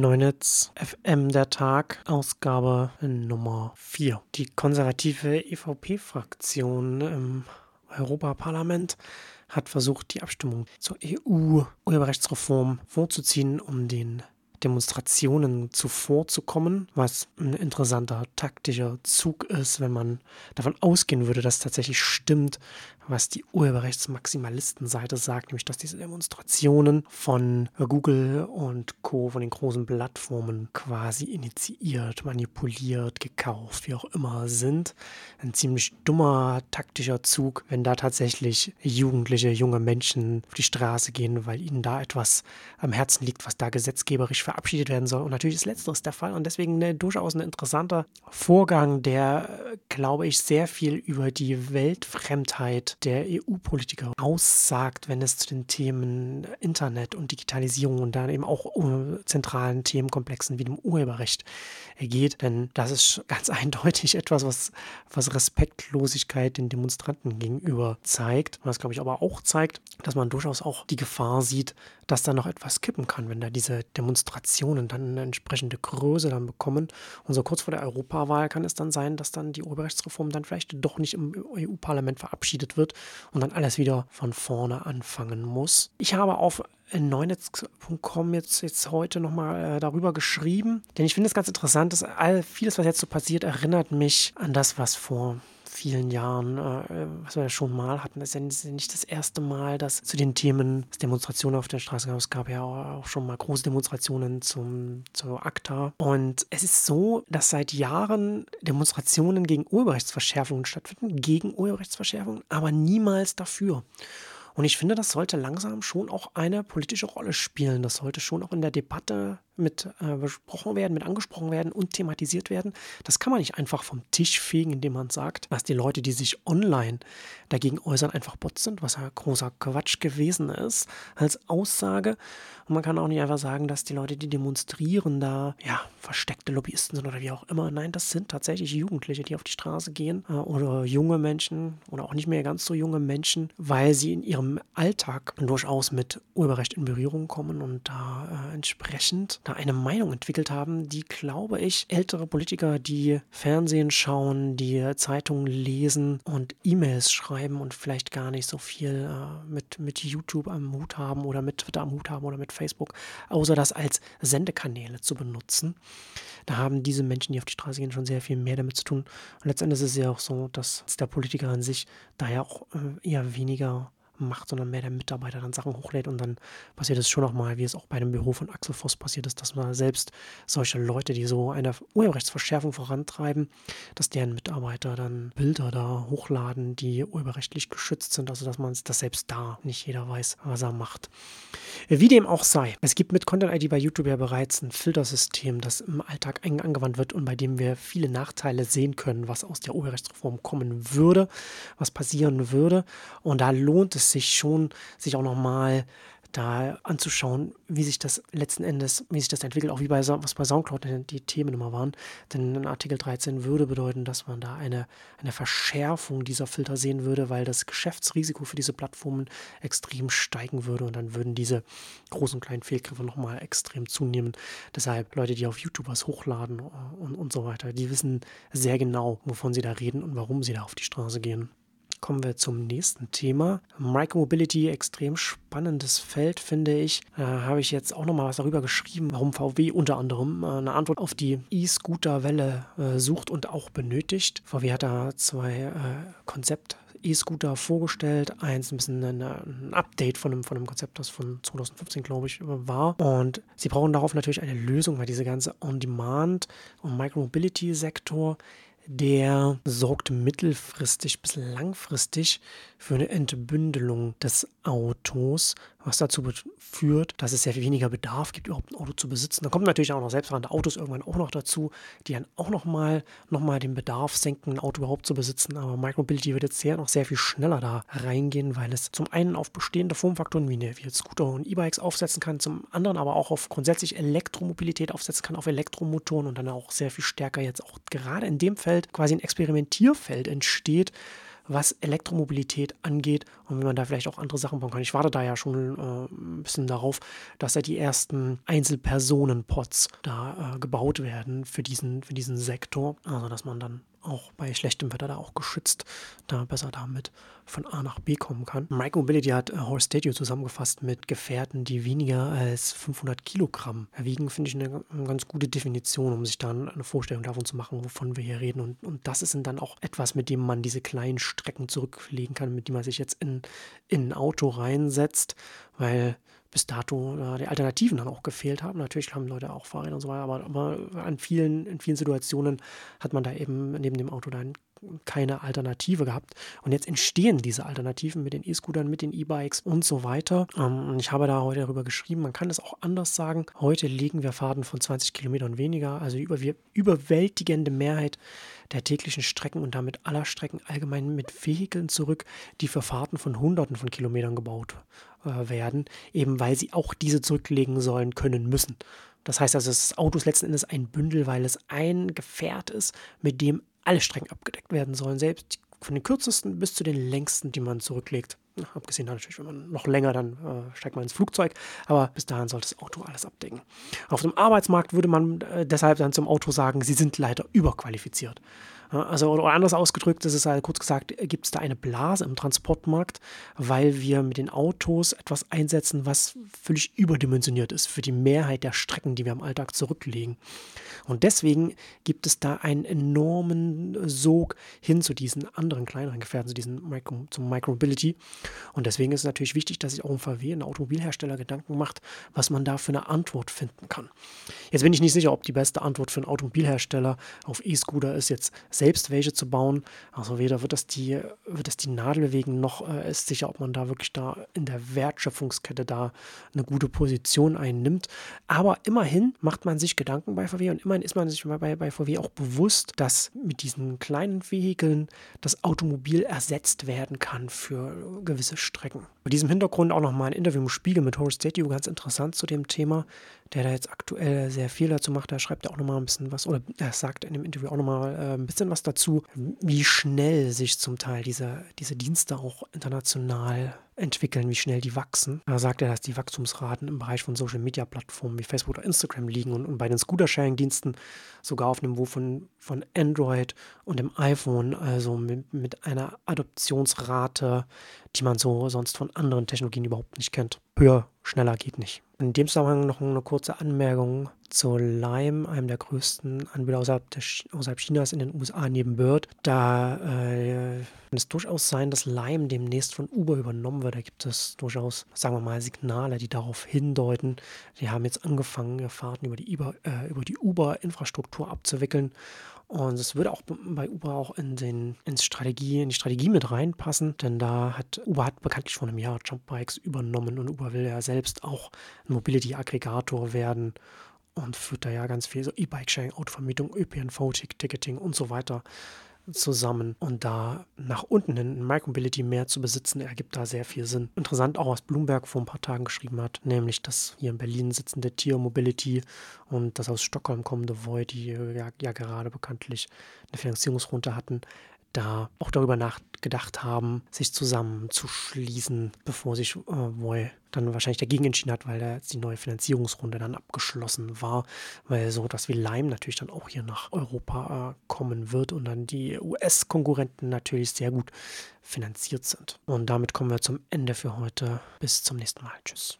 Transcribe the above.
Neunetz FM der Tag, Ausgabe Nummer 4. Die konservative EVP-Fraktion im Europaparlament hat versucht, die Abstimmung zur EU-Urheberrechtsreform vorzuziehen, um den Demonstrationen zuvorzukommen, was ein interessanter taktischer Zug ist, wenn man davon ausgehen würde, dass tatsächlich stimmt, was die Urheberrechtsmaximalistenseite sagt, nämlich dass diese Demonstrationen von Google und Co., von den großen Plattformen quasi initiiert, manipuliert, gekauft, wie auch immer sind. Ein ziemlich dummer taktischer Zug, wenn da tatsächlich jugendliche, junge Menschen auf die Straße gehen, weil ihnen da etwas am Herzen liegt, was da gesetzgeberisch verabschiedet werden soll. Und natürlich ist letzteres der Fall und deswegen eine, durchaus ein interessanter Vorgang, der, glaube ich, sehr viel über die Weltfremdheit der EU-Politiker aussagt, wenn es zu den Themen Internet und Digitalisierung und dann eben auch uh, zentralen Themenkomplexen wie dem Urheberrecht geht. Denn das ist ganz eindeutig etwas, was, was Respektlosigkeit den Demonstranten gegenüber zeigt. Was, glaube ich, aber auch zeigt, dass man durchaus auch die Gefahr sieht, dass da noch etwas kippen kann, wenn da diese Demonstrationen dann eine entsprechende Größe dann bekommen. Und so kurz vor der Europawahl kann es dann sein, dass dann die Urheberrechtsreform dann vielleicht doch nicht im EU-Parlament verabschiedet wird und dann alles wieder von vorne anfangen muss. Ich habe auf neunetz.com jetzt, jetzt heute nochmal äh, darüber geschrieben, denn ich finde es ganz interessant, dass all vieles, was jetzt so passiert, erinnert mich an das, was vor vielen Jahren, äh, was wir ja schon mal hatten. Das ist ja nicht das erste Mal, dass zu den Themen Demonstrationen auf der Straße gab. Es gab ja auch schon mal große Demonstrationen zum, zur ACTA. Und es ist so, dass seit Jahren Demonstrationen gegen Urheberrechtsverschärfungen stattfinden, gegen Urheberrechtsverschärfungen, aber niemals dafür. Und ich finde, das sollte langsam schon auch eine politische Rolle spielen. Das sollte schon auch in der Debatte mit äh, besprochen werden, mit angesprochen werden und thematisiert werden. Das kann man nicht einfach vom Tisch fegen, indem man sagt, dass die Leute, die sich online dagegen äußern, einfach Bots sind, was ja großer Quatsch gewesen ist als Aussage. Und man kann auch nicht einfach sagen, dass die Leute, die demonstrieren, da ja versteckte Lobbyisten sind oder wie auch immer. Nein, das sind tatsächlich Jugendliche, die auf die Straße gehen äh, oder junge Menschen oder auch nicht mehr ganz so junge Menschen, weil sie in ihrem Alltag durchaus mit Urheberrecht in Berührung kommen und da äh, entsprechend eine Meinung entwickelt haben, die, glaube ich, ältere Politiker, die Fernsehen schauen, die Zeitungen lesen und E-Mails schreiben und vielleicht gar nicht so viel äh, mit, mit YouTube am Hut haben oder mit Twitter am Hut haben oder mit Facebook, außer das als Sendekanäle zu benutzen. Da haben diese Menschen, die auf die Straße gehen, schon sehr viel mehr damit zu tun. Und letztendlich ist es ja auch so, dass der Politiker an sich daher auch äh, eher weniger macht, sondern mehr der Mitarbeiter dann Sachen hochlädt und dann passiert es schon nochmal, wie es auch bei dem Büro von Axel Voss passiert ist, dass man selbst solche Leute, die so eine Urheberrechtsverschärfung vorantreiben, dass deren Mitarbeiter dann Bilder da hochladen, die urheberrechtlich geschützt sind, also dass man das selbst da nicht jeder weiß, was er macht. Wie dem auch sei, es gibt mit Content ID bei YouTube ja bereits ein Filtersystem, das im Alltag angewandt wird und bei dem wir viele Nachteile sehen können, was aus der Urheberrechtsreform kommen würde, was passieren würde und da lohnt es sich schon, sich auch nochmal da anzuschauen, wie sich das letzten Endes, wie sich das entwickelt, auch wie bei was bei Soundcloud die Themen immer waren. Denn Artikel 13 würde bedeuten, dass man da eine, eine Verschärfung dieser Filter sehen würde, weil das Geschäftsrisiko für diese Plattformen extrem steigen würde und dann würden diese großen und kleinen Fehlgriffe nochmal extrem zunehmen. Deshalb Leute, die auf YouTube was hochladen und, und so weiter, die wissen sehr genau, wovon sie da reden und warum sie da auf die Straße gehen kommen wir zum nächsten Thema. Micromobility, extrem spannendes Feld, finde ich. Da habe ich jetzt auch nochmal was darüber geschrieben, warum VW unter anderem äh, eine Antwort auf die E-Scooter-Welle äh, sucht und auch benötigt. VW hat da zwei äh, Konzept E-Scooter vorgestellt. Eins ein bisschen ein Update von einem, von einem Konzept, das von 2015, glaube ich, war. Und sie brauchen darauf natürlich eine Lösung, weil diese ganze On-Demand- und Micromobility-Sektor der sorgt mittelfristig bis langfristig für eine Entbündelung des Autos, was dazu führt, dass es sehr viel weniger Bedarf gibt, überhaupt ein Auto zu besitzen. Da kommen natürlich auch noch selbstfahrende Autos irgendwann auch noch dazu, die dann auch nochmal noch mal den Bedarf senken, ein Auto überhaupt zu besitzen. Aber Micromobility wird jetzt sehr, noch sehr viel schneller da reingehen, weil es zum einen auf bestehende Formfaktoren wie, wie jetzt Scooter und E-Bikes aufsetzen kann, zum anderen aber auch auf grundsätzlich Elektromobilität aufsetzen kann, auf Elektromotoren und dann auch sehr viel stärker jetzt auch gerade in dem Feld quasi ein Experimentierfeld entsteht, was Elektromobilität angeht und wie man da vielleicht auch andere Sachen bauen kann. Ich warte da ja schon äh, ein bisschen darauf, dass ja die ersten Einzelpersonenpots da äh, gebaut werden für diesen, für diesen Sektor. Also dass man dann auch bei schlechtem Wetter da auch geschützt da besser damit von A nach B kommen kann. Micromobility hat äh, Horse Statue zusammengefasst mit Gefährten, die weniger als 500 Kilogramm erwiegen, finde ich eine, eine, ganz gute Definition, um sich dann eine Vorstellung davon zu machen, wovon wir hier reden. Und, und das ist dann auch etwas, mit dem man diese kleinen Strecken zurücklegen kann, mit dem man sich jetzt in, in ein Auto reinsetzt, weil bis dato äh, die Alternativen dann auch gefehlt haben. Natürlich haben Leute auch Fahrräder und so weiter, aber, aber an vielen, in vielen Situationen hat man da eben neben dem Auto dann keine Alternative gehabt. Und jetzt entstehen diese Alternativen mit den E-Scootern, mit den E-Bikes und so weiter. Ähm, ich habe da heute darüber geschrieben, man kann es auch anders sagen. Heute legen wir Fahrten von 20 Kilometern weniger, also über, überwältigende Mehrheit der täglichen Strecken und damit aller Strecken allgemein mit Vehikeln zurück, die für Fahrten von Hunderten von Kilometern gebaut äh, werden, eben weil sie auch diese zurücklegen sollen, können, müssen. Das heißt also, das Auto ist letzten Endes ein Bündel, weil es ein Gefährt ist, mit dem alle Strecken abgedeckt werden sollen, selbst von den kürzesten bis zu den längsten, die man zurücklegt. Abgesehen natürlich, wenn man noch länger, dann äh, steigt man ins Flugzeug. Aber bis dahin sollte das Auto alles abdecken. Auf dem Arbeitsmarkt würde man äh, deshalb dann zum Auto sagen, sie sind leider überqualifiziert. Also, oder anders ausgedrückt, ist halt kurz gesagt, gibt es da eine Blase im Transportmarkt, weil wir mit den Autos etwas einsetzen, was völlig überdimensioniert ist für die Mehrheit der Strecken, die wir im Alltag zurücklegen. Und deswegen gibt es da einen enormen Sog hin zu diesen anderen kleineren Gefährten, zu diesen Micro, zum Micromobility. Und deswegen ist es natürlich wichtig, dass sich auch ein VW, ein Automobilhersteller, Gedanken macht, was man da für eine Antwort finden kann. Jetzt bin ich nicht sicher, ob die beste Antwort für einen Automobilhersteller auf E-Scooter ist, jetzt selbst welche zu bauen. Also weder wird das die, wird das die Nadel bewegen, noch äh, ist sicher, ob man da wirklich da in der Wertschöpfungskette da eine gute Position einnimmt. Aber immerhin macht man sich Gedanken bei VW und immerhin ist man sich bei, bei VW auch bewusst, dass mit diesen kleinen Vehikeln das Automobil ersetzt werden kann für gewisse Strecken. Bei diesem Hintergrund auch nochmal ein Interview im Spiegel mit Horace Statue, ganz interessant zu dem Thema, der da jetzt aktuell sehr viel dazu macht. Da schreibt er auch nochmal ein bisschen was, oder er sagt in dem Interview auch nochmal äh, ein bisschen was dazu, wie schnell sich zum Teil diese, diese Dienste auch international entwickeln, wie schnell die wachsen. Da sagt er, dass die Wachstumsraten im Bereich von Social Media Plattformen wie Facebook oder Instagram liegen und, und bei den Scooter-Sharing-Diensten sogar auf einem Niveau von, von Android und dem iPhone, also mit, mit einer Adoptionsrate, die man so sonst von anderen Technologien überhaupt nicht kennt. Höher, schneller geht nicht. In dem Zusammenhang noch eine kurze Anmerkung zu Lime, einem der größten Anbieter außerhalb, der, außerhalb Chinas in den USA neben Bird. Da äh, kann es durchaus sein, dass Lime demnächst von Uber übernommen wird. Da gibt es durchaus, sagen wir mal, Signale, die darauf hindeuten. Die haben jetzt angefangen, Fahrten über die, äh, über die Uber-Infrastruktur abzuwickeln. Und es würde auch bei Uber auch in, den, ins Strategie, in die Strategie mit reinpassen, denn da hat Uber hat bekanntlich vor einem Jahr Jumpbikes übernommen und Uber will ja selbst auch ein Mobility-Aggregator werden und führt da ja ganz viel so E-Bike-Sharing, Autovermietung, ÖPNV, Ticketing und so weiter zusammen. Und da nach unten hin Micromobility mehr zu besitzen, ergibt da sehr viel Sinn. Interessant auch, was Bloomberg vor ein paar Tagen geschrieben hat, nämlich das hier in Berlin sitzende Tier Mobility und das aus Stockholm kommende Void, die ja, ja gerade bekanntlich eine Finanzierungsrunde hatten, da auch darüber nachgedacht haben, sich zusammenzuschließen, bevor sich äh, Voy dann wahrscheinlich dagegen entschieden hat, weil da jetzt die neue Finanzierungsrunde dann abgeschlossen war, weil so etwas wie Lime natürlich dann auch hier nach Europa äh, kommen wird und dann die US-Konkurrenten natürlich sehr gut finanziert sind. Und damit kommen wir zum Ende für heute. Bis zum nächsten Mal. Tschüss.